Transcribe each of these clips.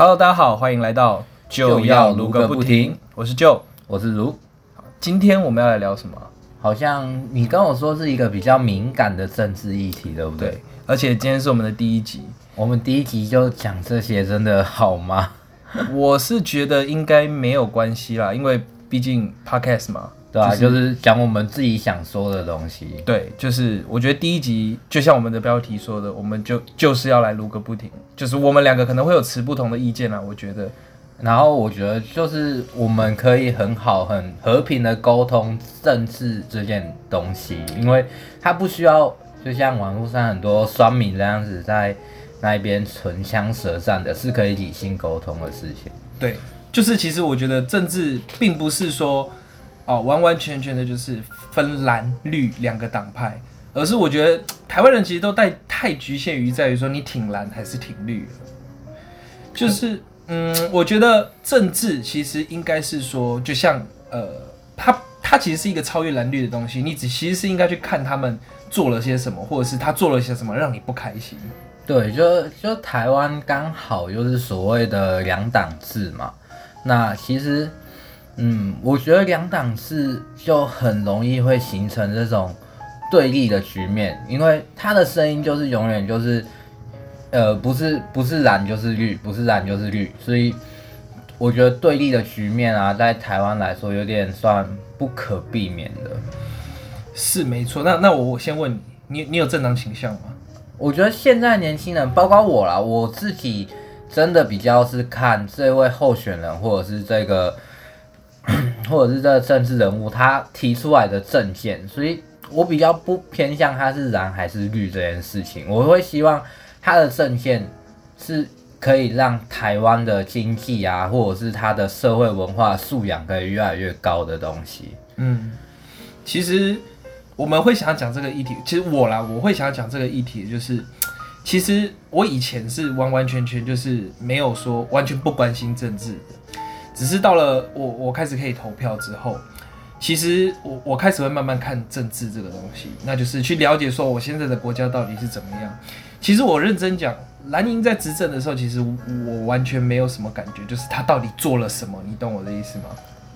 Hello，大家好，欢迎来到就要撸个不停，我是 Joe。我是卢，今天我们要来聊什么？好像你跟我说是一个比较敏感的政治议题，对不对？对，而且今天是我们的第一集，我们第一集就讲这些，真的好吗？我是觉得应该没有关系啦，因为毕竟 Podcast 嘛，对啊，就是就是讲我们自己想说的东西。对，就是我觉得第一集就像我们的标题说的，我们就就是要来录个不停，就是我们两个可能会有持不同的意见啊，我觉得。然后我觉得就是我们可以很好、很和平的沟通政治这件东西，因为它不需要就像网络上很多酸民这样子在那边唇枪舌战的，是可以理性沟通的事情。对，就是其实我觉得政治并不是说哦完完全全的就是分蓝绿两个党派，而是我觉得台湾人其实都太太局限于在于说你挺蓝还是挺绿了，就是嗯，我觉得政治其实应该是说，就像呃，它它其实是一个超越蓝绿的东西，你只其实是应该去看他们做了些什么，或者是他做了些什么让你不开心。对，就就台湾刚好就是所谓的两党制嘛。那其实，嗯，我觉得两党是就很容易会形成这种对立的局面，因为他的声音就是永远就是，呃，不是不是蓝就是绿，不是蓝就是绿，所以我觉得对立的局面啊，在台湾来说有点算不可避免的。是没错，那那我我先问你，你你有政党倾向吗？我觉得现在年轻人，包括我啦，我自己真的比较是看这位候选人，或者是这个，或者是这个政治人物他提出来的政见，所以我比较不偏向他是蓝还是绿这件事情。我会希望他的政见是可以让台湾的经济啊，或者是他的社会文化素养可以越来越高的东西。嗯，其实我们会想讲这个议题，其实我啦，我会想讲这个议题，就是其实我以前是完完全全就是没有说完全不关心政治的，只是到了我我开始可以投票之后，其实我我开始会慢慢看政治这个东西，那就是去了解说我现在的国家到底是怎么样。其实我认真讲，蓝营在执政的时候，其实我完全没有什么感觉，就是他到底做了什么，你懂我的意思吗？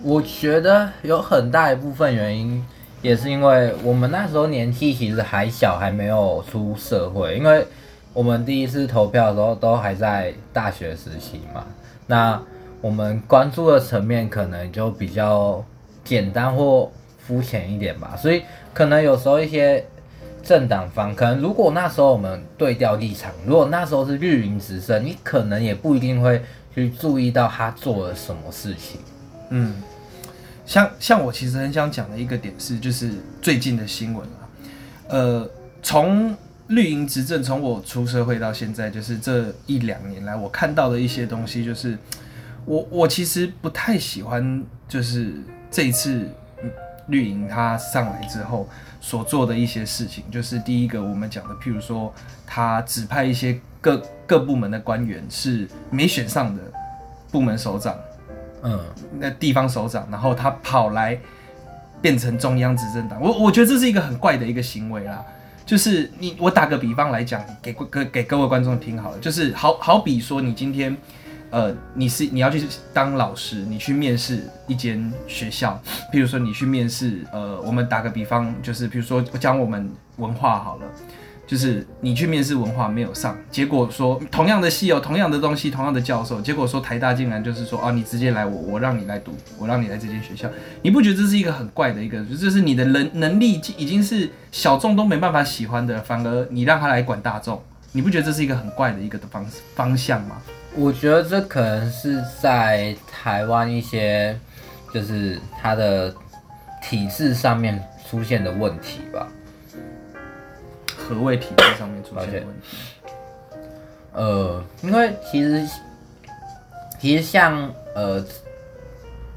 我觉得有很大一部分原因，也是因为我们那时候年纪其实还小，还没有出社会。因为我们第一次投票的时候都还在大学时期嘛，那我们关注的层面可能就比较简单或肤浅一点吧。所以可能有时候一些政党方，可能如果那时候我们对调立场，如果那时候是绿营执政，你可能也不一定会去注意到他做了什么事情。嗯，像像我其实很想讲的一个点是，就是最近的新闻啊，呃，从绿营执政，从我出社会到现在，就是这一两年来，我看到的一些东西，就是我我其实不太喜欢，就是这一次嗯绿营他上来之后所做的一些事情，就是第一个我们讲的，譬如说他指派一些各各部门的官员是没选上的部门首长。嗯，那地方首长，然后他跑来变成中央执政党，我我觉得这是一个很怪的一个行为啦。就是你，我打个比方来讲，给各给各位观众听好了，就是好好比说，你今天，呃，你是你要去当老师，你去面试一间学校，譬如说你去面试，呃，我们打个比方，就是比如说讲我们文化好了。就是你去面试文化没有上，结果说同样的系哦，同样的东西，同样的教授，结果说台大竟然就是说啊，你直接来我，我让你来读，我让你来这间学校，你不觉得这是一个很怪的一个，就是你的能能力已经是小众都没办法喜欢的，反而你让他来管大众，你不觉得这是一个很怪的一个的方方向吗？我觉得这可能是在台湾一些就是它的体制上面出现的问题吧。何谓体制上面出现的问题？呃，因为其实其实像呃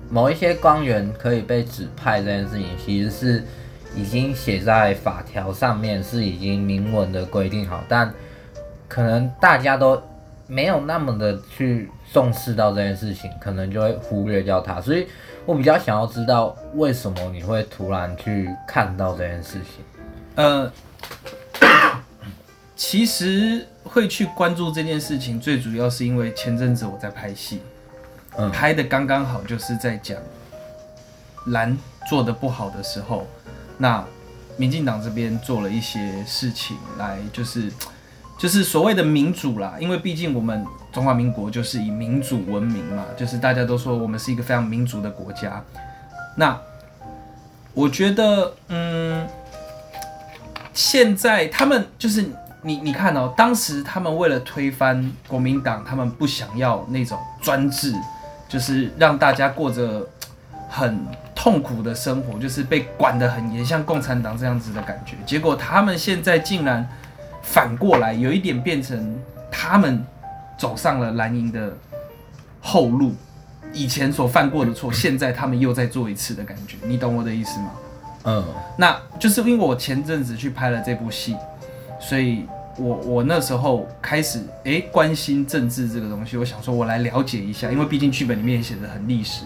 某一些官员可以被指派这件事情，其实是已经写在法条上面，是已经明文的规定好，但可能大家都没有那么的去重视到这件事情，可能就会忽略掉它。所以我比较想要知道，为什么你会突然去看到这件事情？呃。其实会去关注这件事情，最主要是因为前阵子我在拍戏，嗯拍的刚刚好，就是在讲蓝做的不好的时候，那民进党这边做了一些事情来，就是就是所谓的民主啦，因为毕竟我们中华民国就是以民主闻名嘛，就是大家都说我们是一个非常民主的国家。那我觉得，嗯，现在他们就是你你看哦，当时他们为了推翻国民党，他们不想要那种专制，就是让大家过着很痛苦的生活，就是被管得很严，像共产党这样子的感觉。结果他们现在竟然反过来，有一点变成他们走上了蓝营的后路，以前所犯过的错，现在他们又再做一次的感觉。你懂我的意思吗？嗯，那就是因为我前阵子去拍了这部戏，所以我我那时候开始诶关心政治这个东西，我想说我来了解一下，因为毕竟剧本里面也写的很历史。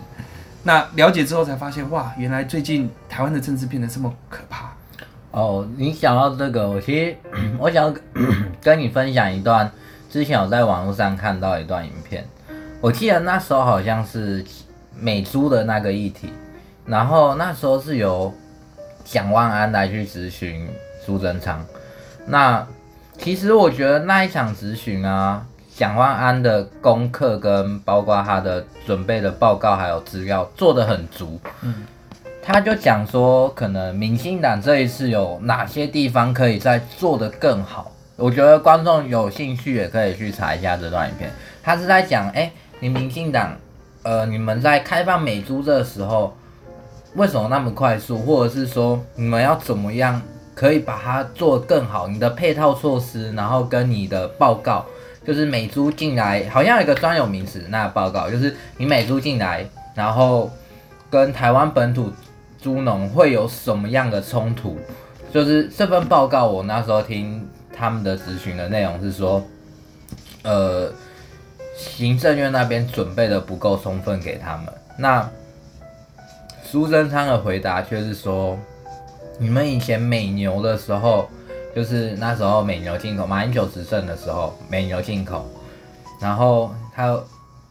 那了解之后才发现，哇，原来最近台湾的政治变得这么可怕。哦，你讲到这个，我其实 我想要 跟你分享一段，之前我在网络上看到一段影片，我记得那时候好像是美珠的那个议题，然后那时候是由蒋万安来去咨询苏贞昌。那其实我觉得那一场咨询啊，蒋万安的功课跟包括他的准备的报告还有资料做得很足。嗯，他就讲说，可能民进党这一次有哪些地方可以再做得更好。我觉得观众有兴趣也可以去查一下这段影片。他是在讲，哎、你民进党，呃，你们在开放美猪这个时候，为什么那么快速，或者是说你们要怎么样可以把它做得更好？你的配套措施，然后跟你的报告，就是美猪进来，好像有一个专有名词，那报告就是你美猪进来，然后跟台湾本土猪农会有什么样的冲突？就是这份报告，我那时候听他们的咨询的内容是说，呃，行政院那边准备的不够充分给他们。那苏贞昌的回答却是说，你们以前美牛的时候，就是那时候美牛进口，马英九执政的时候，美牛进口，然后他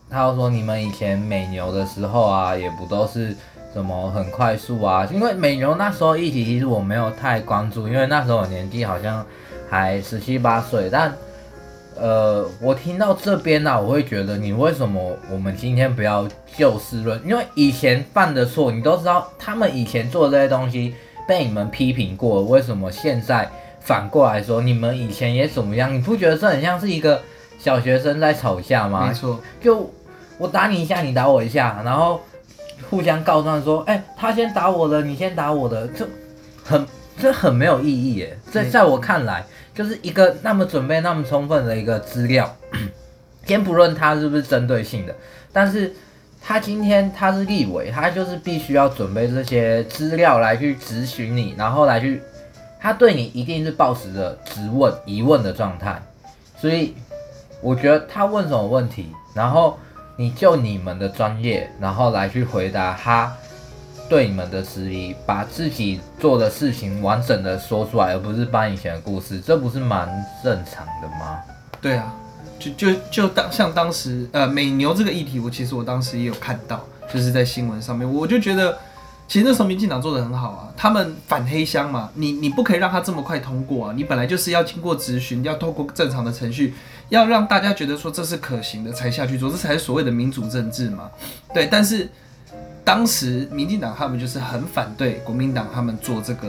他又说，你们以前美牛的时候啊，也不都是什么很快速啊，因为美牛那时候议题其实我没有太关注，因为那时候我年纪好像还十七八岁，但呃，我听到这边呢、我会觉得你为什么我们今天不要就事论？因为以前犯的错，你都知道，他们以前做的这些东西被你们批评过，为什么现在反过来说你们以前也怎么样？你不觉得这很像是一个小学生在吵架吗？没错，就我打你一下，你打我一下，然后互相告状说，哎、他先打我的，你先打我的，这很这很没有意义耶。在在我看来，就是一个那么准备那么充分的一个资料，先不论他是不是针对性的，但是他今天他是立委，他就是必须要准备这些资料来去质询你，然后来去，他对你一定是抱持着质问、疑问的状态，所以我觉得他问什么问题，然后你就你们的专业，然后来去回答他对你们的质疑，把自己做的事情完整的说出来，而不是搬以前的故事，这不是蛮正常的吗？对啊，就就就当像当时呃美牛这个议题，我其实我当时也有看到，就是在新闻上面，我就觉得其实那时候民进党做的很好啊，他们反黑箱嘛，你你不可以让他这么快通过啊，你本来就是要经过咨询，要透过正常的程序，要让大家觉得说这是可行的才下去做，这才是所谓的民主政治嘛。对，但是当时民进党他们就是很反对国民党他们做这个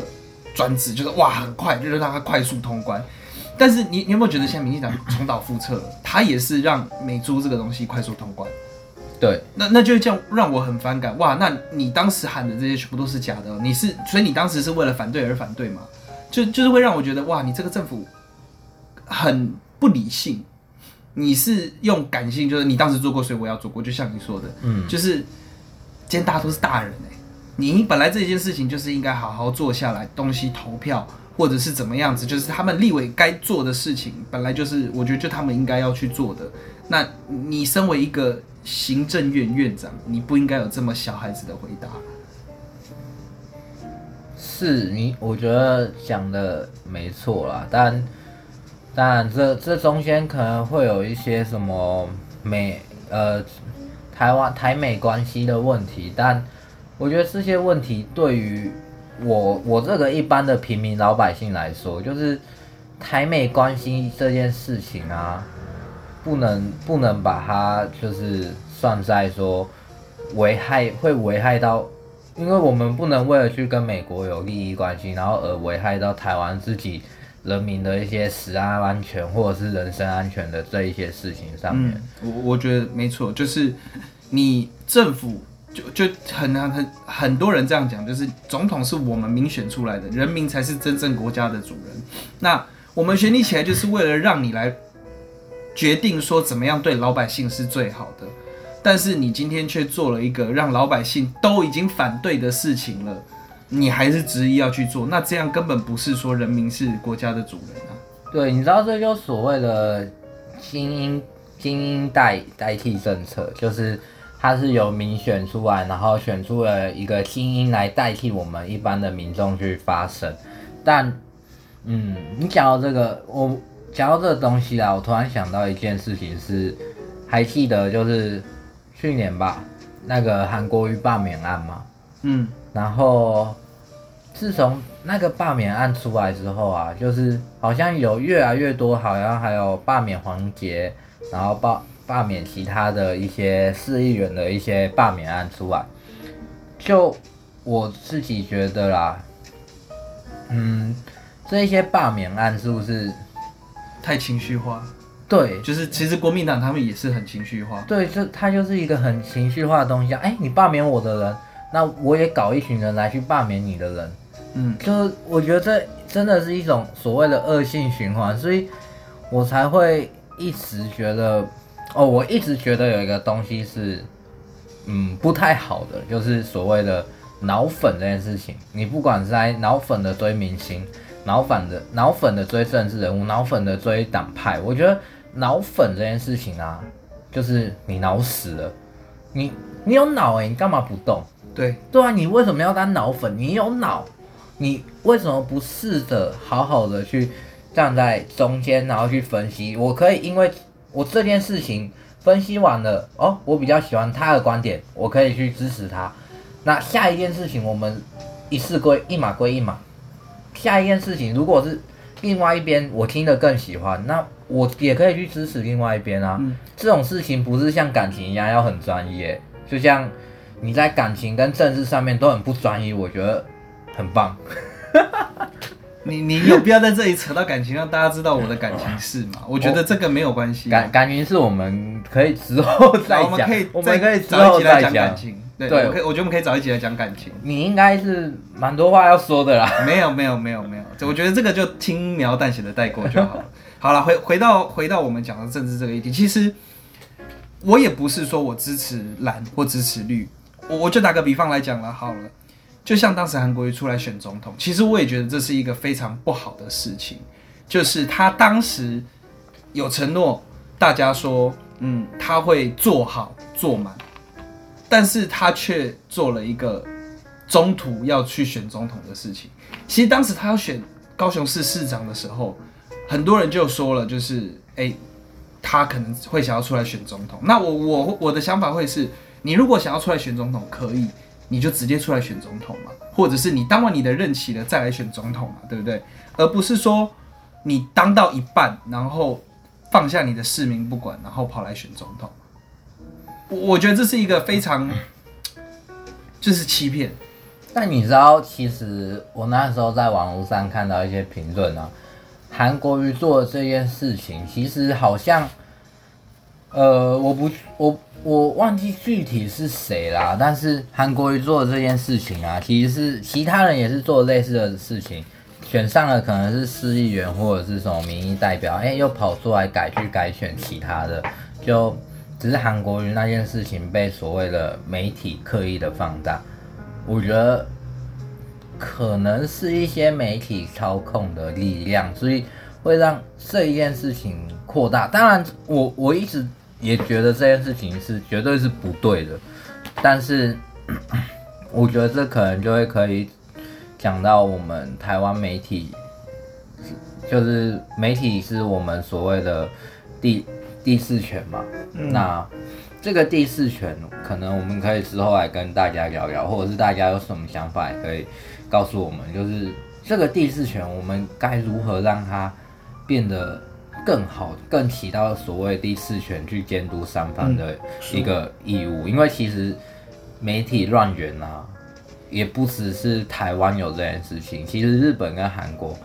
专制，就是哇很快，就是让他快速通关。但是你你有没有觉得现在民进党重蹈覆辙？他也是让美猪这个东西快速通关，对，那那就这样让我很反感。哇，那你当时喊的这些全部都是假的哦，你是所以你当时是为了反对而反对嘛？就就是会让我觉得哇，你这个政府很不理性。你是用感性，就是你当时做过，所以我要做过，就像你说的，嗯，就是今天大家都是大人哎、你本来这件事情就是应该好好做下来，东西投票或者是怎么样子，就是他们立委该做的事情，本来就是我觉得就他们应该要去做的。那你身为一个行政院院长，你不应该有这么小孩子的回答。是你，我觉得讲的没错啦，但当然这这中间可能会有一些什么美呃台湾台美关系的问题，但我觉得这些问题对于我我这个一般的平民老百姓来说，就是台美关系这件事情啊，不能不能把它就是算在说危害会危害到，因为我们不能为了去跟美国有利益关系，然后而危害到台湾自己人民的一些食安安全或者是人身安全的这一些事情上面。我我觉得没错，就是你政府就就很很很很多人这样讲，就是总统是我们民选出来的，人民才是真正国家的主人。那我们选你起来，就是为了让你来决定说怎么样对老百姓是最好的。但是你今天却做了一个让老百姓都已经反对的事情了，你还是执意要去做，那这样根本不是说人民是国家的主人啊。对，你知道这就所谓的精英精英代代替政策，就是它是由民选出来，然后选出了一个精英来代替我们一般的民众去发声。但，嗯，你讲到这个，我讲到这个东西啦，我突然想到一件事情是，还记得就是去年吧，那个韩国瑜罢免案嘛，嗯，然后自从那个罢免案出来之后啊，就是好像有越来越多，好像还有罢免黄杰，然后罢罢免其他的一些市议员的一些罢免案出来。就我自己觉得啦，嗯，这一些罢免案是不是太情绪化，对？就是其实国民党他们也是很情绪化。对，就他就是一个很情绪化的东西啊。哎，你罢免我的人，那我也搞一群人来去罢免你的人。嗯，就是我觉得这真的是一种所谓的恶性循环，所以我才会一直觉得，哦，我一直觉得有一个东西是，嗯，不太好的，就是所谓的脑粉这件事情。你不管是在脑粉的堆明星，脑粉的脑粉的追政治人物，脑粉的追党派，我觉得脑粉这件事情啊，就是你脑死了，你你有脑诶、你干嘛不动？对，对啊，你为什么要当脑粉？你有脑，你为什么不试着好好的去站在中间，然后去分析？我可以因为我这件事情分析完了，哦，我比较喜欢他的观点，我可以去支持他。那下一件事情，我们一事归一码归一码。下一件事情，如果是另外一边我听得更喜欢，那我也可以去支持另外一边啊。嗯这种事情不是像感情一样要很专业，就像你在感情跟政治上面都很不专一，我觉得很棒。你你有必要在这里扯到感情，让大家知道我的感情事吗？我觉得这个没有关系啊。感感情是我们可以之后再讲，我们可以我们可以之后再讲讲感。情。对，对我可以，我觉得我们可以找一集来讲感情。你应该是蛮多话要说的啦。没有没有没有没有，我觉得这个就轻描淡写的带过就好了。好了，回回到回到我们讲的政治这个议题，其实我也不是说我支持蓝或支持绿，我我就打个比方来讲了好了，就像当时韩国瑜出来选总统，其实我也觉得这是一个非常不好的事情，就是他当时有承诺大家说，嗯，他会做好做满，但是他却做了一个中途要去选总统的事情。其实当时他要选高雄市市长的时候，很多人就说了，就是哎、他可能会想要出来选总统。那我我我的想法会是，你如果想要出来选总统，可以，你就直接出来选总统嘛，或者是你当完你的任期了再来选总统嘛，对不对？而不是说你当到一半，然后放下你的市民不管，然后跑来选总统。我我觉得这是一个非常 就是欺骗。但你知道，其实我那时候在网络上看到一些评论啊，韩国瑜做的这件事情，其实好像，呃，我不，我我忘记具体是谁啦，但是韩国瑜做的这件事情啊，其实是其他人也是做类似的事情，选上了可能是市议员或者是什么民意代表，哎、又跑出来改去改选其他的，就只是韩国瑜那件事情被所谓的媒体刻意的放大。我觉得可能是一些媒体操控的力量，所以会让这一件事情扩大。当然我，我一直也觉得这件事情是绝对是不对的，但是 我觉得这可能就会可以讲到我们台湾媒体就是媒体是我们所谓的第第四权嘛。嗯那这个第四权，可能我们可以之后来跟大家聊聊，或者是大家有什么想法，也可以告诉我们。就是这个第四权，我们该如何让它变得更好，更起到所谓第四权去监督三方的一个义务？因为其实媒体乱源啊，也不只是台湾有这件事情，其实日本跟韩国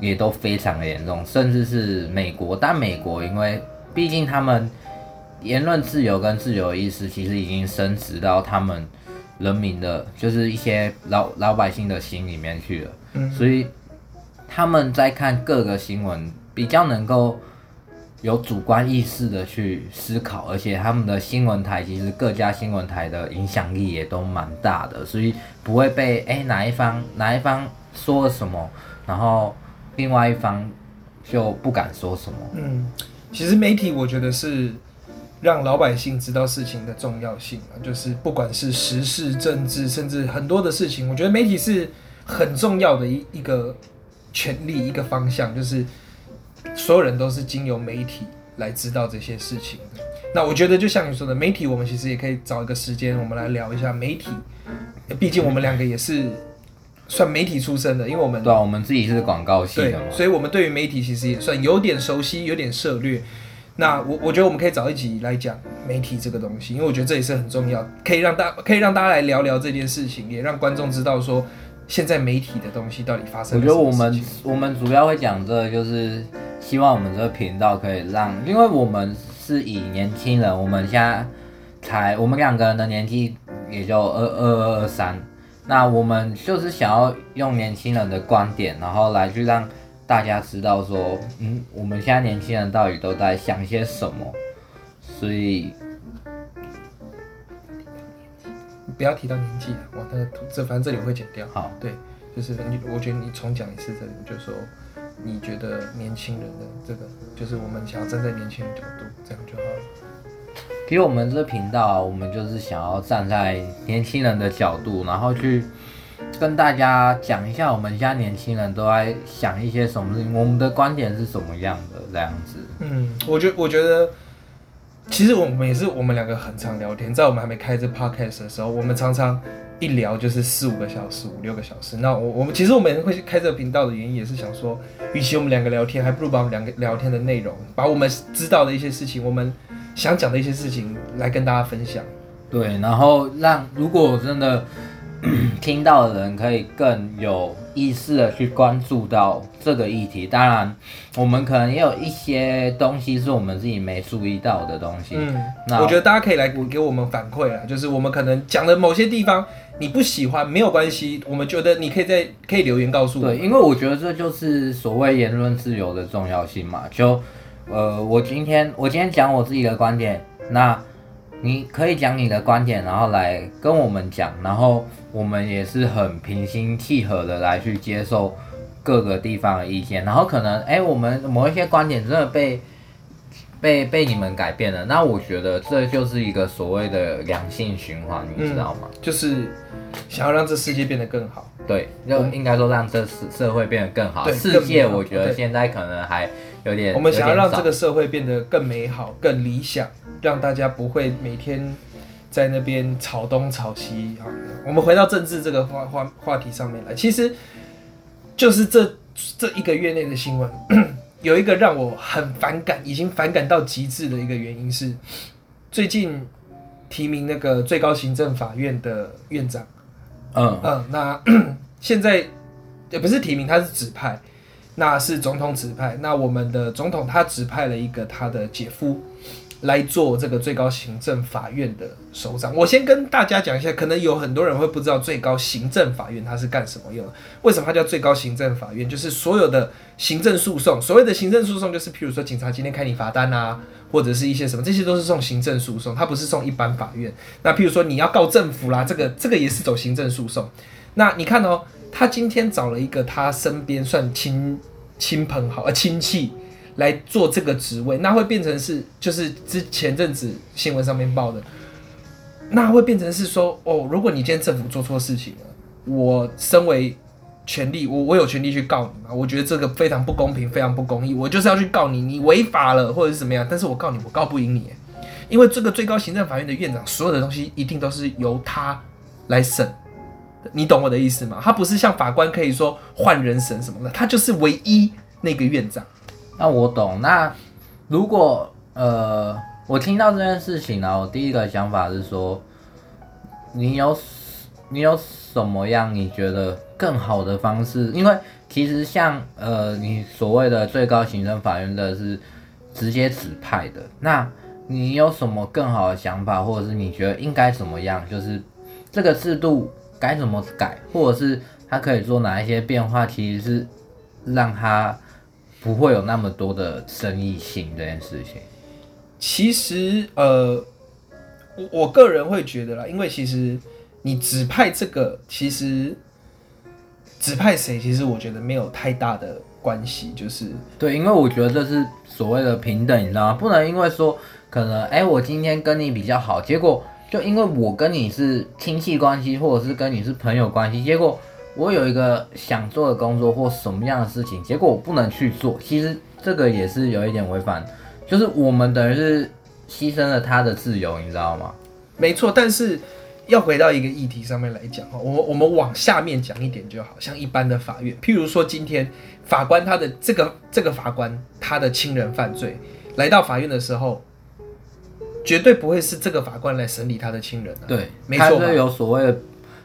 也都非常的严重，甚至是美国。但美国因为毕竟他们言论自由跟自由意识其实已经升值到他们人民的，就是一些老老百姓的心里面去了，嗯。所以他们在看各个新闻比较能够有主观意识的去思考，而且他们的新闻台其实各家新闻台的影响力也都蛮大的，所以不会被哎、哪一方哪一方说了什么，然后另外一方就不敢说什么。嗯，其实媒体我觉得是让老百姓知道事情的重要性啊，就是不管是时事、政治，甚至很多的事情，我觉得媒体是很重要的一一个权利、一个方向，就是所有人都是经由媒体来知道这些事情的。那我觉得就像你说的，媒体我们其实也可以找一个时间，我们来聊一下媒体。毕竟我们两个也是算媒体出身的，因为我们对啊，我们自己是广告系的嘛，，所以我们对于媒体其实也算有点熟悉，有点涉略。那我我觉得我们可以找一集来讲媒体这个东西，因为我觉得这也是很重要，可以让大可以让大家来聊聊这件事情，也让观众知道说现在媒体的东西到底发生我了什么觉得我们我们主要会讲这个，就是希望我们这个频道可以让，因为我们是以年轻人，我们现在才我们两个人的年纪也就二二二二三，那我们就是想要用年轻人的观点，然后来去让大家知道说，嗯，我们现在年轻人到底都在想些什么，所以不要提到年纪了，我那个这反正这里我会剪掉。好，对，就是你，我觉得你重讲一次这里，就是说你觉得年轻人的这个，就是我们想要站在年轻人角度，这样就好了。其实我们这频道，我们就是想要站在年轻人的角度，然后去跟大家讲一下我们家年轻人都在想一些什么事情，我们的观点是什么样的这样子。嗯，我觉我觉得，其实我们也是我们两个很常聊天，在我们还没开这 podcast 的时候，我们常常一聊就是四五个小时、五六个小时。那我我们其实我们会开这个频道的原因，也是想说，与其我们两个聊天，还不如把我们两个聊天的内容，把我们知道的一些事情，我们想讲的一些事情来跟大家分享。对，然后让如果真的 听到的人可以更有意识的去关注到这个议题。当然，我们可能也有一些东西是我们自己没注意到的东西。嗯，那我觉得大家可以来给我们反馈啊，就是我们可能讲的某些地方你不喜欢没有关系，我们觉得你可以在可以留言告诉我。对，因为我觉得这就是所谓言论自由的重要性嘛。就呃，我今天我今天讲我自己的观点，那你可以讲你的观点，然后来跟我们讲，然后我们也是很平心气和的来去接受各个地方的意见，然后可能哎、我们某一些观点真的被。被被你们改变了，那我觉得这就是一个所谓的良性循环，你知道吗？就是想要让这世界变得更好。对，就应该说让这社社会变得更好。对世界我觉得现在可能还有点，我们想要让这个社会变得更美好、更理想，让大家不会每天在那边吵东吵西。啊，我们回到政治这个话话话题上面来，其实就是这这一个月内的新闻，有一个让我很反感，已经反感到极致的一个原因是，最近提名那个最高行政法院的院长。嗯嗯，那 现在也不是提名，他是指派，那是总统指派。那我们的总统他指派了一个他的姐夫来做这个最高行政法院的首长。我先跟大家讲一下，可能有很多人会不知道最高行政法院它是干什么用的。为什么它叫最高行政法院？就是所有的行政诉讼，所谓的行政诉讼，就是譬如说警察今天开你罚单啊，或者是一些什么，这些都是送行政诉讼，它不是送一般法院。那譬如说你要告政府啦，这个这个也是走行政诉讼。那你看哦，他今天找了一个他身边算亲亲朋好呃亲戚来做这个职位，那会变成是就是之前阵子新闻上面报的，那会变成是说哦，如果你今天政府做错事情了，我身为权利，我我有权利去告你嘛？我觉得这个非常不公平，非常不公义，我就是要去告你，你违法了或者是怎么样？但是我告你，我告不赢你，因为这个最高行政法院的院长，所有的东西一定都是由他来审，你懂我的意思吗？他不是像法官可以说换人审什么的，他就是唯一那个院长。那我懂。那如果呃，我听到这件事情呢，我第一个想法是说，你有你有什么样你觉得更好的方式？因为其实像呃，你所谓的最高行政法院的是直接指派的，那你有什么更好的想法，或者是你觉得应该怎么样？就是这个制度该怎么改，或者是他可以做哪一些变化？其实是让他不会有那么多的争议性这件事情。其实，呃，我我个人会觉得啦，因为其实你指派这个，其实指派谁，其实我觉得没有太大的关系，就是对，因为我觉得这是所谓的平等，你知道吗？不能因为说可能，哎，我今天跟你比较好，结果就因为我跟你是亲戚关系，或者是跟你是朋友关系，结果我有一个想做的工作或什么样的事情，结果我不能去做，其实这个也是有一点违反。就是我们等于是牺牲了他的自由，你知道吗？没错，但是要回到一个议题上面来讲哈，我我们往下面讲一点就好，像一般的法院，譬如说今天法官他的这个这个法官他的亲人犯罪来到法院的时候，绝对不会是这个法官来审理他的亲人啊。对，没错是有所谓的，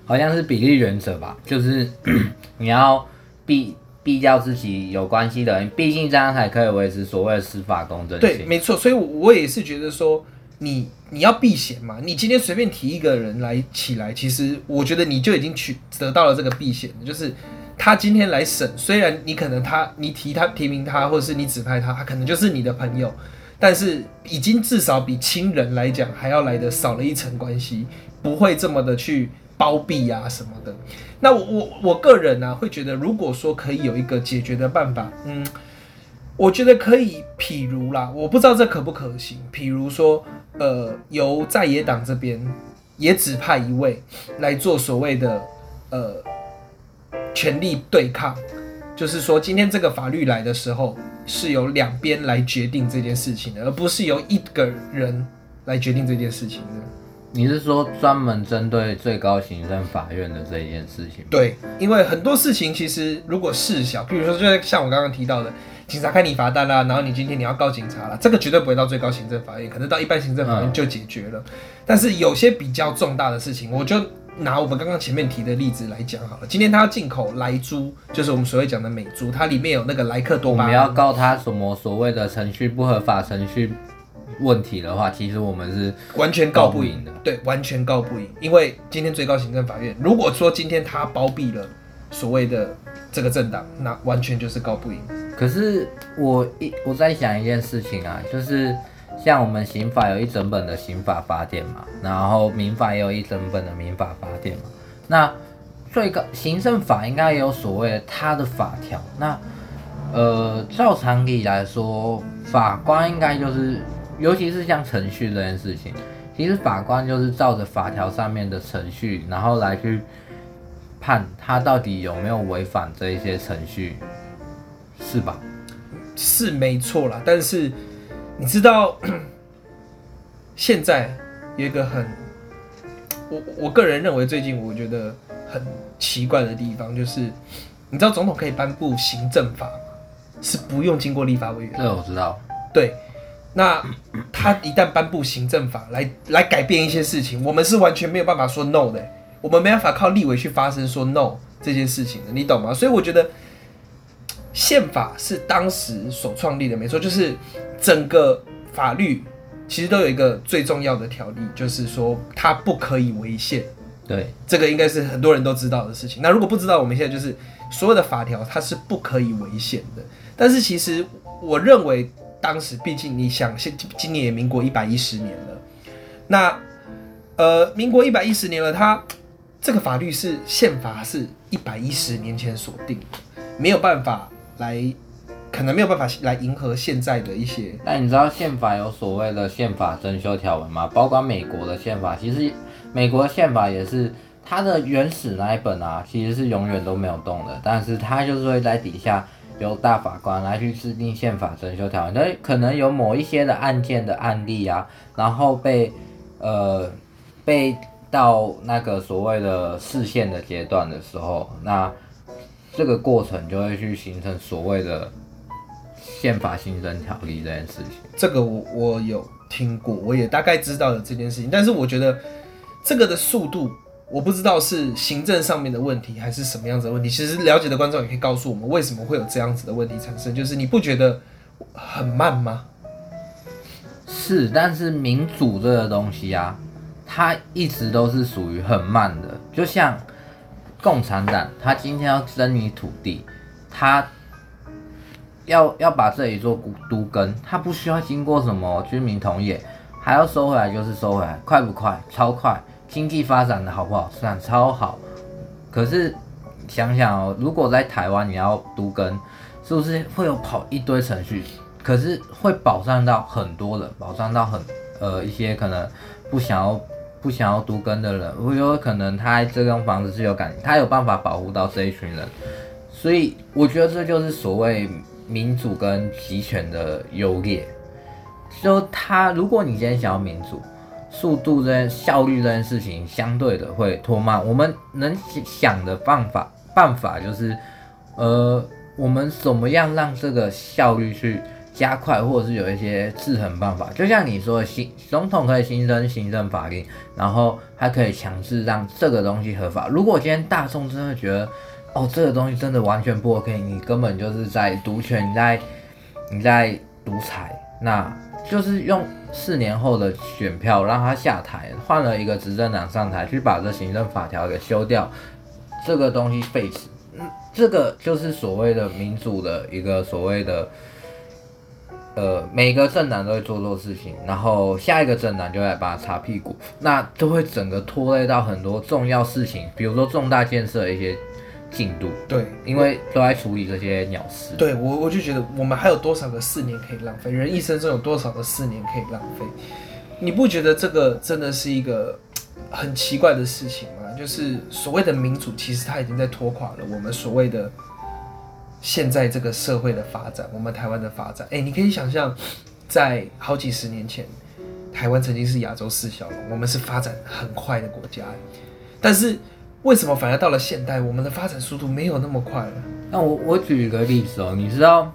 好像是比例原则吧，就是 你要避。避掉自己有关系的人，毕竟这样才可以维持所谓的司法公正性。对，没错。所以，我也是觉得说，你你要避嫌嘛。你今天随便提一个人来起来，其实我觉得你就已经取得到了这个避嫌，就是他今天来审，虽然你可能他你提他提名他，或者是你指派他，他可能就是你的朋友，但是已经至少比亲人来讲还要来的少了一层关系，不会这么的去。包庇啊什么的，那我我个人呢会觉得，如果说可以有一个解决的办法，嗯，我觉得可以，譬如啦，我不知道这可不可行，譬如说，呃，由在野党这边也指派一位来做所谓的呃权力对抗，就是说今天这个法律来的时候是由两边来决定这件事情的，而不是由一个人来决定这件事情的。你是说专门针对最高行政法院的这一件事情？对，因为很多事情其实如果事小，比如说就像我刚刚提到的，警察开你罚单啦，然后你今天你要告警察了，这个绝对不会到最高行政法院，可能到一般行政法院就解决了。但是有些比较重大的事情，我就拿我们刚刚前面提的例子来讲好了。今天他要进口莱猪，就是我们所谓讲的美猪，它里面有那个莱克多巴。我们要告他什么所谓的程序不合法程序？问题的话，其实我们是完全告不赢的。对，完全告不赢，因为今天最高行政法院如果说今天他包庇了所谓的这个政党，那完全就是告不赢。可是我一我在想一件事情啊，就是像我们刑法有一整本的刑法法典嘛，然后民法也有一整本的民法法典嘛，那最高行政法应该也有所谓的它的法条。那呃，照常理来说，法官应该就是。尤其是像程序这件事情，其实法官就是照着法条上面的程序，然后来去判他到底有没有违反这一些程序，是吧？是没错啦，但是你知道，现在有一个很，我我个人认为最近我觉得很奇怪的地方，就是你知道总统可以颁布行政法吗？是不用经过立法委员。这我知道。对。那他一旦颁布行政法来来改变一些事情，我们是完全没有办法说 no 的，我们没办法靠立委去发声说 no 这件事情的，你懂吗？所以我觉得宪法是当时所创立的，没错，就是整个法律其实都有一个最重要的条例，就是说它不可以违宪。对，这个应该是很多人都知道的事情。那如果不知道，我们现在就是所有的法条它是不可以违宪的，但是其实我认为。当时毕竟你想，现今年也民国一百一十年了，那呃，民国一百一十年了，它这个法律是宪法是一百一十年前所定的，没有办法来，可能没有办法来迎合现在的一些。那你知道宪法有所谓的宪法增修条文吗？包括美国的宪法，其实美国宪法也是它的原始那一本啊，其实是永远都没有动的，但是它就是会在底下由大法官来去制定宪法增修条文，那可能有某一些的案件的案例啊，然后被呃被到那个所谓的视线的阶段的时候，那这个过程就会去形成所谓的宪法新增条例这件事情。这个我我有听过，我也大概知道了这件事情，但是我觉得这个的速度。我不知道是行政上面的问题，还是什么样子的问题。其实了解的观众也可以告诉我们，为什么会有这样子的问题产生？就是你不觉得很慢吗？是，但是民主这个东西啊，它一直都是属于很慢的。就像共产党，他今天要争你土地，他要要把这里做都根，他不需要经过什么居民同意，还要收回来就是收回来，快不快？超快。经济发展的好不好？算超好，可是想想哦，如果在台湾你要都根，是不是会有跑一堆程序？可是会保障到很多人，保障到很呃一些可能不想要不想要独根的人，会有可能他这栋房子是有感，他有办法保护到这一群人。所以我觉得这就是所谓民主跟集权的优劣。就他，如果你今天想要民主。速度这件效率这件事情相对的会拖慢，我们能想的办法办法就是，呃，我们怎么样让这个效率去加快，或者是有一些制衡办法。就像你说的，新总统可以新增行政法令，然后还可以强制让这个东西合法。如果今天大众真的觉得，哦，这个东西真的完全不 OK，你根本就是在独权，你在你在独裁，那。就是用四年后的选票让他下台，换了一个执政党上台，去把这行政法条给修掉，这个东西废止。嗯，这个就是所谓的民主的一个所谓的，呃，每个政党都会做错事情，然后下一个政党就来帮他擦屁股，那都会整个拖累到很多重要事情，比如说重大建设一些。进度对，因为都在处理这些鸟事。对我，我就觉得我们还有多少个四年可以浪费？人一生中有多少个四年可以浪费？你不觉得这个真的是一个很奇怪的事情吗？就是所谓的民主，其实它已经在拖垮了我们所谓的现在这个社会的发展，我们台湾的发展。哎，你可以想象，在好几十年前，台湾曾经是亚洲四小龙，我们是发展很快的国家，但是。为什么反而到了现代，我们的发展速度没有那么快了？那我我举一个例子哦，你知道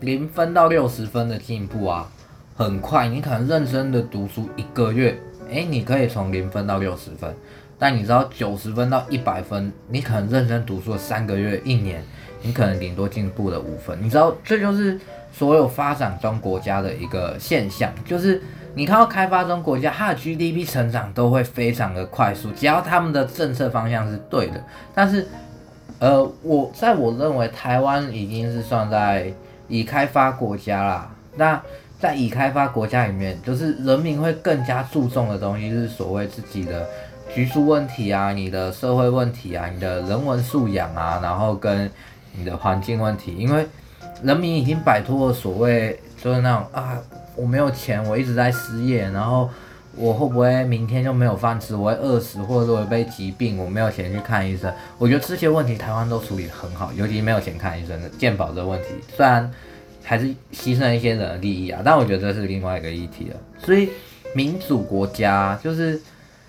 零分到六十分的进步啊，很快。你可能认真的读书一个月，哎，你可以从零分到六十分。但你知道九十分到一百分，你可能认真读书三个月、一年，你可能顶多进步了五分。你知道这就是所有发展中国家的一个现象，就是。你看到开发中国家，它的 GDP 成长都会非常的快速，只要他们的政策方向是对的。但是，呃，我在我认为台湾已经是算在已开发国家啦。那在已开发国家里面，就是人民会更加注重的东西是所谓自己的居住问题啊，你的社会问题啊，你的人文素养啊，然后跟你的环境问题，因为人民已经摆脱了所谓就是那种啊。我没有钱，我一直在失业，然后我会不会明天就没有饭吃？我会饿死，或者我被疾病，我没有钱去看医生。我觉得这些问题台湾都处理很好，尤其没有钱看医生的健保的问题，虽然还是牺牲了一些人的利益啊，但我觉得这是另外一个议题了。所以民主国家就是，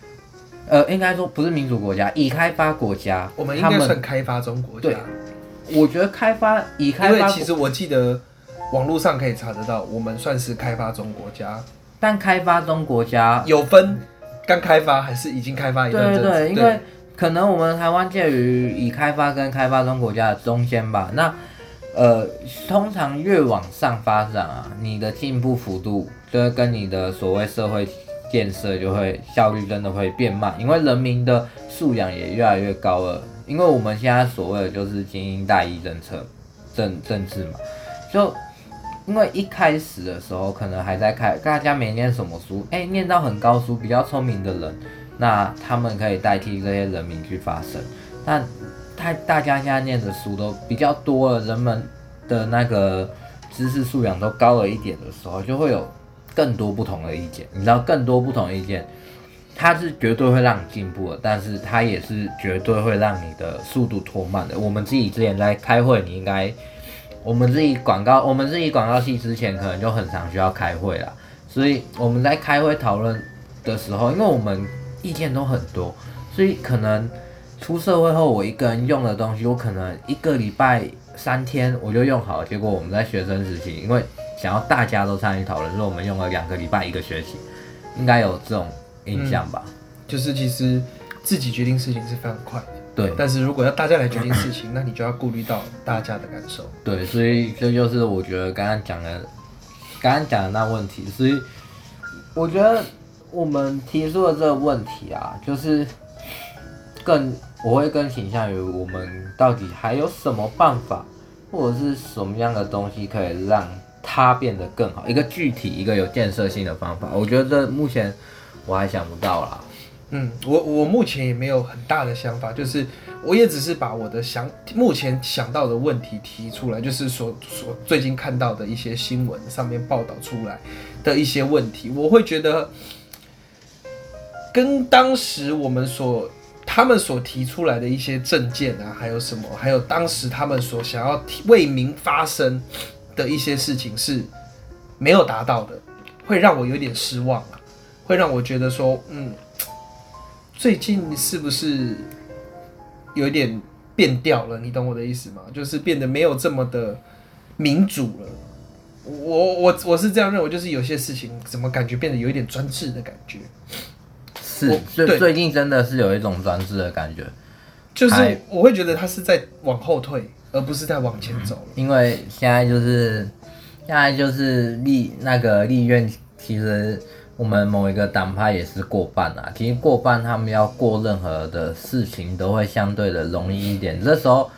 呃，应该说不是民主国家，已开发国家，我们应该算开发中国家。对，我觉得开发已开发，其实我记得。网络上可以查得到，我们算是开发中国家，但开发中国家有分刚开发还是已经开发一段对对对，因为可能我们台湾介于已开发跟开发中国家的中间吧。那呃，通常越往上发展啊，你的进步幅度就会跟你的所谓社会建设就会效率真的会变慢，因为人民的素养也越来越高了。因为我们现在所谓的就是精英大一政策政政治嘛，就。因为一开始的时候，可能还在开，大家没念什么书，哎，念到很高书，比较聪明的人，那他们可以代替这些人民去发声。但他大家现在念的书都比较多了，人们的那个知识素养都高了一点的时候，就会有更多不同的意见。你知道，更多不同意见，它是绝对会让你进步的，但是它也是绝对会让你的速度拖慢的。我们自己之前在开会，你应该，我们自己广告，我们自己广告系之前可能就很常需要开会啦，所以我们在开会讨论的时候，因为我们意见都很多，所以可能出社会后，我一个人用的东西，我可能一个礼拜三天我就用好了，结果我们在学生时期，因为想要大家都参与讨论，所以我们用了两个礼拜一个学期，应该有这种。印象吧，就是其实自己决定事情是非常快的，对。但是如果要大家来决定事情，那你就要顾虑到大家的感受，对。所以这就是我觉得刚刚讲的，刚刚讲的那问题。所以我觉得我们提出的这个问题啊，就是更我会更倾向于我们到底还有什么办法，或者是什么样的东西可以让它变得更好，一个具体、一个有建设性的方法。我觉得这目前。我还想不到啦。嗯，我我目前也没有很大的想法，就是我也只是把我的想目前想到的问题提出来，就是所所最近看到的一些新闻上面报道出来的一些问题，我会觉得跟当时我们所他们所提出来的一些证件啊，还有什么，还有当时他们所想要为民发声的一些事情是没有达到的，会让我有点失望。会让我觉得说，嗯，最近是不是有一点变调了？你懂我的意思吗？就是变得没有这么的民主了。我我我是这样认为，就是有些事情怎么感觉变得有一点专制的感觉。是，最最近真的是有一种专制的感觉。就是我会觉得他是在往后退，而不是在往前走。因为现在就是现在就是立那个立院，其实。我们某一个党派也是过半啊，其实过半他们要过任何的事情都会相对的容易一点。这时候，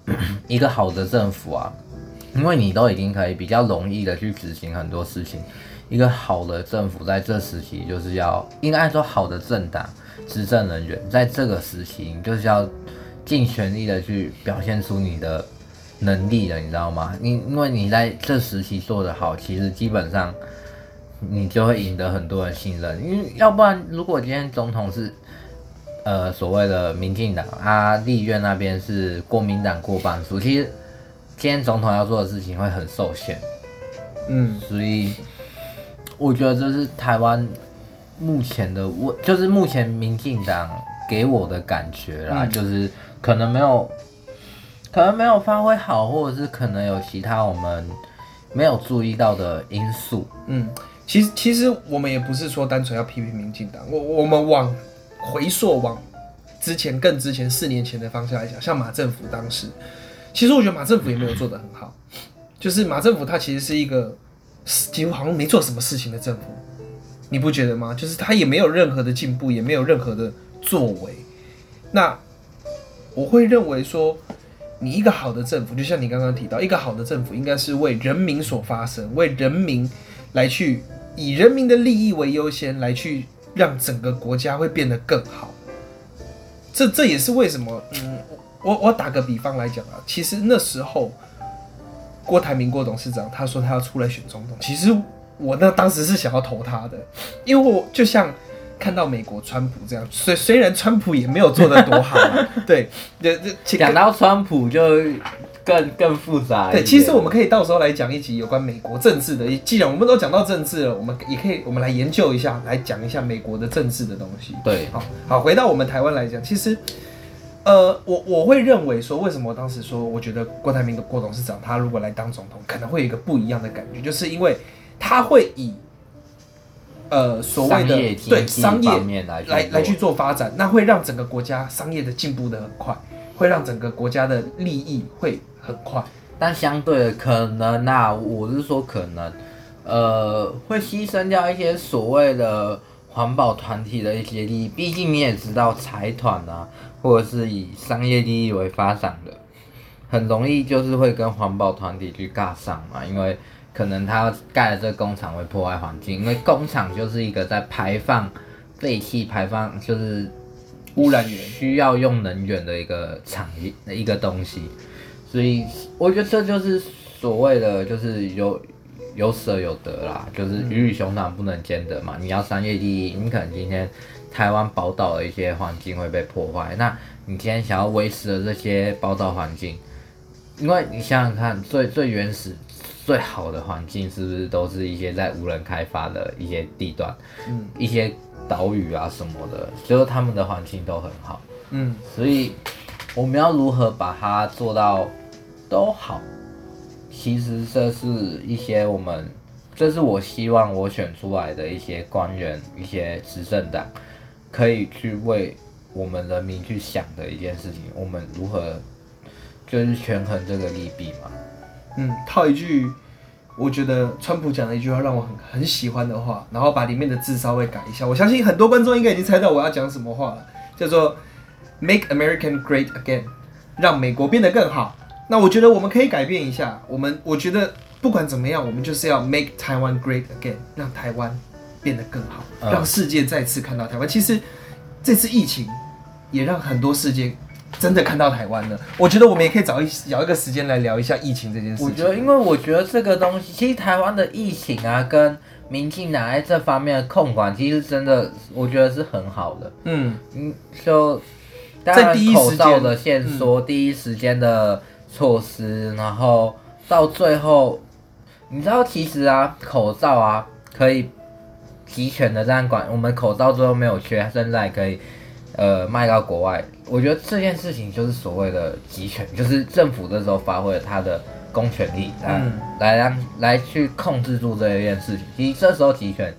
一个好的政府啊，因为你都已经可以比较容易的去执行很多事情。一个好的政府在这时期就是要，应该说好的政党执政人员在这个时期就是要尽全力的去表现出你的能力了，你知道吗？因因为你在这时期做得好，其实基本上。你就会赢得很多人信任，因为要不然，如果今天总统是，呃，所谓的民进党啊，立院那边是国民党过半数，其实今天总统要做的事情会很受限。嗯，所以我觉得这是台湾目前的问，就是目前民进党给我的感觉啦，就是可能没有，可能没有发挥好，或者是可能有其他我们没有注意到的因素。嗯。其实，其实我们也不是说单纯要批评民进党。我我们往回溯往之前更之前四年前的方向来讲，像马政府当时，其实我觉得马政府也没有做得很好。就是马政府他其实是一个几乎好像没做什么事情的政府，你不觉得吗？就是他也没有任何的进步，也没有任何的作为。那我会认为说，你一个好的政府，就像你刚刚提到，一个好的政府应该是为人民所发声，为人民来去。以人民的利益为优先，来去让整个国家会变得更好。这这也是为什么，嗯，我我打个比方来讲啊，其实那时候郭台铭郭董事长他说他要出来选总统，其实我那当时是想要投他的，因为我就像看到美国川普这样，虽虽然川普也没有做的多好，啊 对，讲到川普就。更更复杂。对，其实我们可以到时候来讲一集有关美国政治的。既然我们都讲到政治了，我们也可以我们来研究一下，来讲一下美国的政治的东西。对，好，好，回到我们台湾来讲，其实，呃，我我会认为说，为什么我当时说，我觉得郭台铭的郭董事长他如果来当总统，可能会有一个不一样的感觉，就是因为他会以呃所谓的对商业来来去做发展，那会让整个国家商业的进步的很快，会让整个国家的利益会。很快，但相对可能啊，我是说可能，呃，会牺牲掉一些所谓的环保团体的一些利益。毕竟你也知道，财团啊，或者是以商业利益为发展的，很容易就是会跟环保团体去尬上嘛。因为可能他盖的这个工厂会破坏环境，因为工厂就是一个在排放废气、排放就是污染源，需要用能源的一个产业的一个东西。所以我觉得这就是所谓的，就是有有舍有得啦，就是鱼与熊掌不能兼得嘛。你要商业利益，你可能今天台湾宝岛的一些环境会被破坏，那你今天想要维持的这些宝岛环境，因为你想想看，最最原始、最好的环境是不是都是一些在无人开发的一些地段，嗯一些岛屿啊什么的，就是他们的环境都很好。嗯所以我们要如何把它做到都好？其实这是一些我们，这是我希望我选出来的一些官员、一些执政党可以去为我们人民去想的一件事情。我们如何就是权衡这个利弊嘛？嗯，套一句，我觉得川普讲的一句话让我很很喜欢的话，然后把里面的字稍微改一下。我相信很多观众应该已经猜到我要讲什么话了，叫做 “Make American Great Again”，让美国变得更好。那我觉得我们可以改变一下，我们我觉得不管怎么样，我们就是要 make Taiwan great again，让台湾变得更好，嗯让世界再次看到台湾。其实这次疫情也让很多世界真的看到台湾了。我觉得我们也可以找一找一个时间来聊一下疫情这件事情。我觉得，因为我觉得这个东西，其实台湾的疫情啊，跟民进党在这方面的控管，其实真的我觉得是很好的。嗯嗯，就当在然第一时间嗯口罩的限缩，第一时间的措施，然后到最后，你知道其实啊，口罩啊可以集权的这样管，我们口罩最后没有缺，现在可以呃卖到国外。我觉得这件事情就是所谓的集权，就是政府这时候发挥了他的公权力来、嗯来让来去控制住这一件事情。其实这时候集权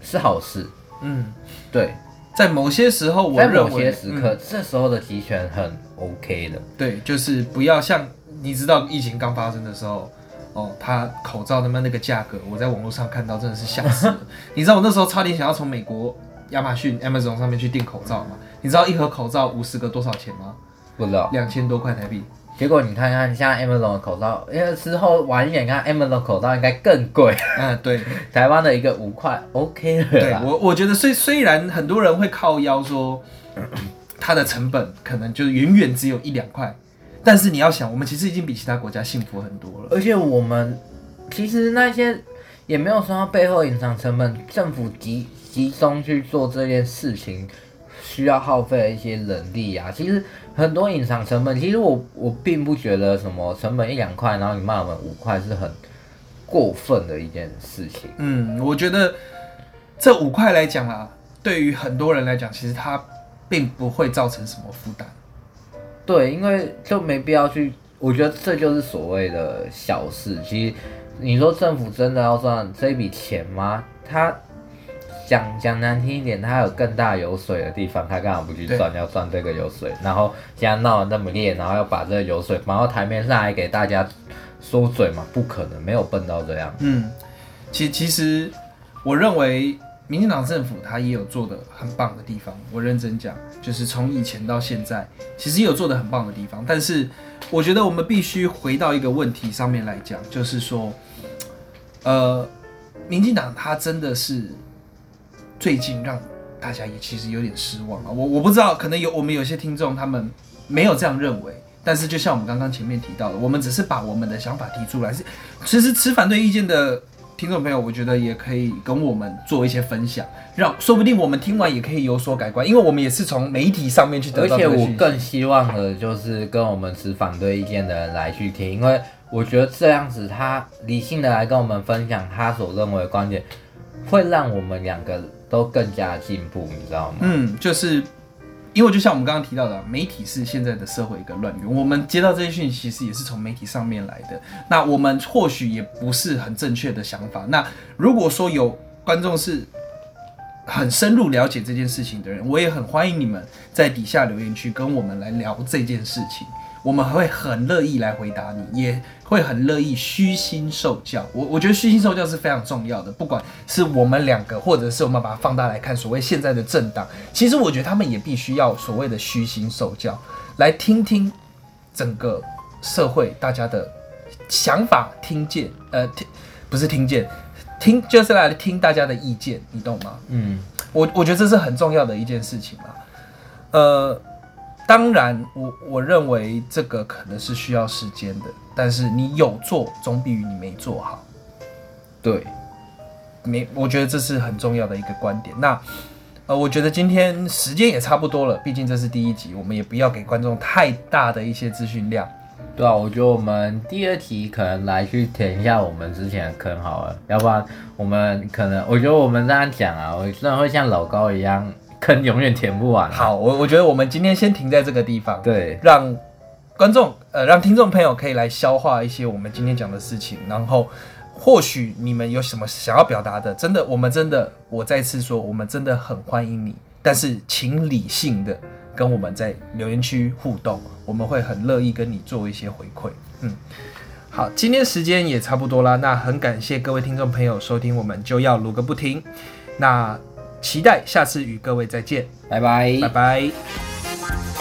是好事，嗯，对。在某些时候，我在某些时刻，嗯这时候的集权很 OK 的。对，就是不要像你知道疫情刚发生的时候，哦，他口罩他妈那个价格，我在网络上看到真的是吓死了。你知道我那时候差点想要从美国亚马逊 Amazon 上面去订口罩吗？你知道一盒口罩五十个多少钱吗？不知道，两千多块台币。结果你看看，像 Amazon 的口罩，因为之后晚一点看 Amazon 的口罩应该更贵。嗯，对，台湾的一个五块 OK 了啦。对我我觉得虽虽然很多人会靠腰说它的成本可能就远远只有一两块，但是你要想，我们其实已经比其他国家幸福很多了。而且我们其实那些也没有说到背后隐藏成本，政府集集中去做这件事情，需要耗费一些人力啊。其实很多隐藏成本，其实我我并不觉得什么成本一两块，然后你骂我们五块是很过分的一件事情。嗯，我觉得这五块来讲啊，对于很多人来讲，其实它并不会造成什么负担。对，因为就没必要去，我觉得这就是所谓的小事。其实你说政府真的要赚这笔钱吗？他讲讲难听一点，他有更大油水的地方，他干嘛不去赚？要赚这个油水，然后现在闹得那么烈，然后要把这个油水放到台面上来给大家说嘴嘛？不可能，没有笨到这样。嗯，其其实我认为民进党政府它也有做的很棒的地方。我认真讲，就是从以前到现在，其实也有做的很棒的地方。但是我觉得我们必须回到一个问题上面来讲，就是说，呃，民进党它真的是最近让大家也其实有点失望啊。我我不知道，可能有我们有些听众他们没有这样认为。但是，就像我们刚刚前面提到的，我们只是把我们的想法提出来。是，其实持反对意见的听众朋友，我觉得也可以跟我们做一些分享，让说不定我们听完也可以有所改观，因为我们也是从媒体上面去得到而且我。更希望的就是跟我们持反对意见的人来去听，因为我觉得这样子他理性的来跟我们分享他所认为的观点，会让我们两个都更加进步，你知道吗？嗯，就是因为就像我们刚刚提到的，媒体是现在的社会一个乱源。我们接到这些讯息，其实也是从媒体上面来的。那我们或许也不是很正确的想法。那如果说有观众是很深入了解这件事情的人，我也很欢迎你们在底下留言区跟我们来聊这件事情。我们会很乐意来回答你，也会很乐意虚心受教。我我觉得虚心受教是非常重要的，不管是我们两个，或者是我们把它放大来看，所谓现在的政党，其实我觉得他们也必须要所谓的虚心受教，来听听整个社会大家的想法，听见，呃，听不是听见，听就是来听大家的意见，你懂吗？嗯，我我觉得这是很重要的一件事情啦。呃，当然，我我认为这个可能是需要时间的，但是你有做总比于你没做好。对，没，我觉得这是很重要的一个观点。那呃，我觉得今天时间也差不多了，毕竟这是第一集，我们也不要给观众太大的一些资讯量。对啊，我觉得我们第二题可能来去填一下我们之前的坑好了，要不然我们可能，我觉得我们这样讲啊，我真的会像老高一样，坑永远填不完啊。好，我我觉得我们今天先停在这个地方，对，让观众呃，让听众朋友可以来消化一些我们今天讲的事情，然后或许你们有什么想要表达的，真的，我们真的，我再次说，我们真的很欢迎你，但是请理性的跟我们在留言区互动，我们会很乐意跟你做一些回馈。嗯，好，今天时间也差不多啦，那很感谢各位听众朋友收听，我们就要录个不停，那期待下次与各位再见。拜拜。拜拜。